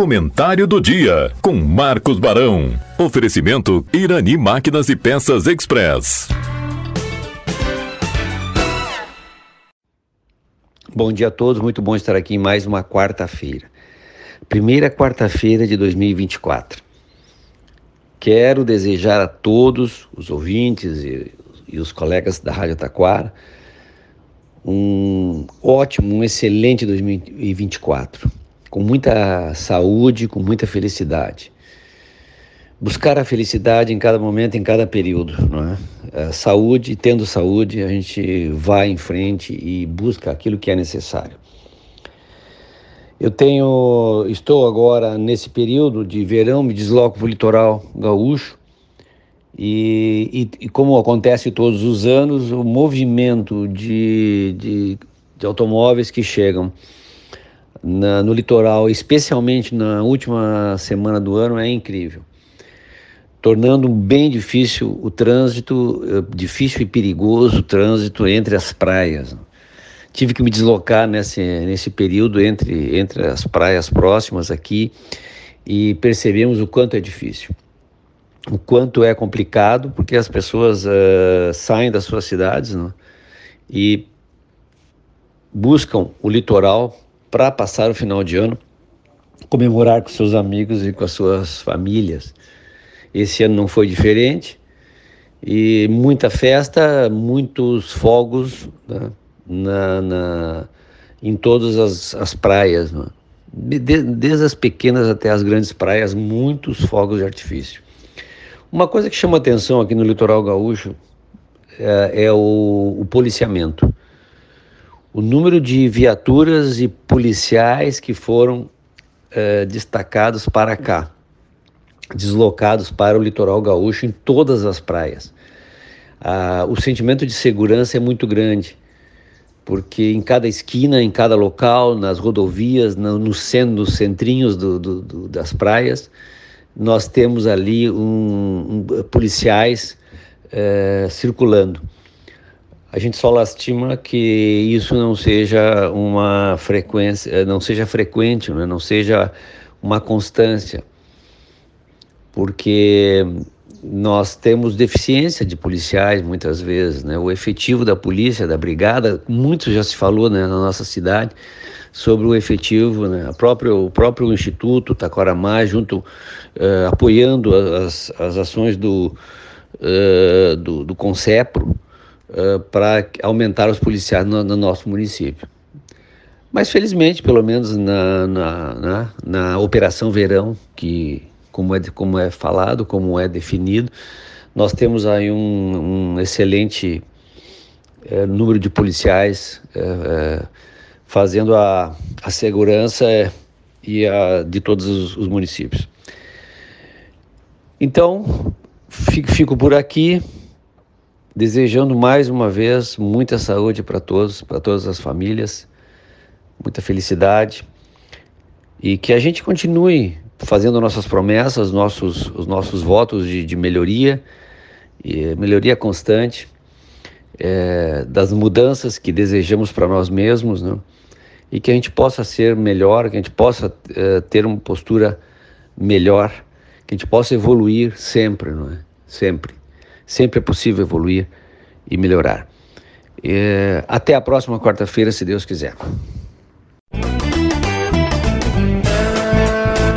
Comentário do dia com Marcos Barão. Oferecimento Irani Máquinas e Peças Express. Bom dia a todos, muito bom estar aqui em mais uma quarta-feira. Primeira quarta-feira de 2024. Quero desejar a todos os ouvintes e, e os colegas da Rádio Taquara um ótimo, um excelente 2024 com muita saúde, com muita felicidade. Buscar a felicidade em cada momento, em cada período, não é? A saúde, tendo saúde, a gente vai em frente e busca aquilo que é necessário. Eu tenho, estou agora nesse período de verão, me desloco para o litoral gaúcho e, e, e, como acontece todos os anos, o movimento de, de, de automóveis que chegam na, no litoral, especialmente na última semana do ano, é incrível, tornando bem difícil o trânsito, eh, difícil e perigoso o trânsito entre as praias. Tive que me deslocar nesse, nesse período entre, entre as praias próximas aqui e percebemos o quanto é difícil, o quanto é complicado, porque as pessoas uh, saem das suas cidades né, e buscam o litoral para passar o final de ano, comemorar com seus amigos e com as suas famílias. Esse ano não foi diferente e muita festa, muitos fogos né, na, na, em todas as, as praias, né? de, desde as pequenas até as grandes praias, muitos fogos de artifício. Uma coisa que chama atenção aqui no litoral gaúcho é, é o, o policiamento o número de viaturas e policiais que foram é, destacados para cá, deslocados para o litoral gaúcho em todas as praias. Ah, o sentimento de segurança é muito grande, porque em cada esquina, em cada local, nas rodovias, no, no centro, nos centrinhos do, do, do, das praias, nós temos ali um, um, policiais é, circulando. A gente só lastima que isso não seja uma frequência, eh, não seja frequente, né? não seja uma constância, porque nós temos deficiência de policiais muitas vezes, né? O efetivo da polícia, da brigada, muito já se falou né, na nossa cidade sobre o efetivo, né? A próprio, o próprio Instituto Taquaramá, junto, uh, apoiando as, as ações do, uh, do, do Concepro, para aumentar os policiais no, no, nosso município. Mas felizmente, pelo menos na, na, na, na Operação Verão, que como é, como é falado, como é definido, nós temos aí um, um excelente é, número de policiais é, é, fazendo a, a segurança e a, de todos os, os municípios. Então, fico, fico por aqui desejando mais uma vez muita saúde para todos, para todas as famílias, muita felicidade e que a gente continue fazendo nossas promessas, nossos, os nossos votos de, de melhoria, e melhoria constante, é, das mudanças que desejamos para nós mesmos, né? e que a gente possa ser melhor, que a gente possa é, ter uma postura melhor, que a gente possa evoluir sempre, não é? Sempre. Sempre é possível evoluir e melhorar. É, até a próxima quarta-feira, se Deus quiser.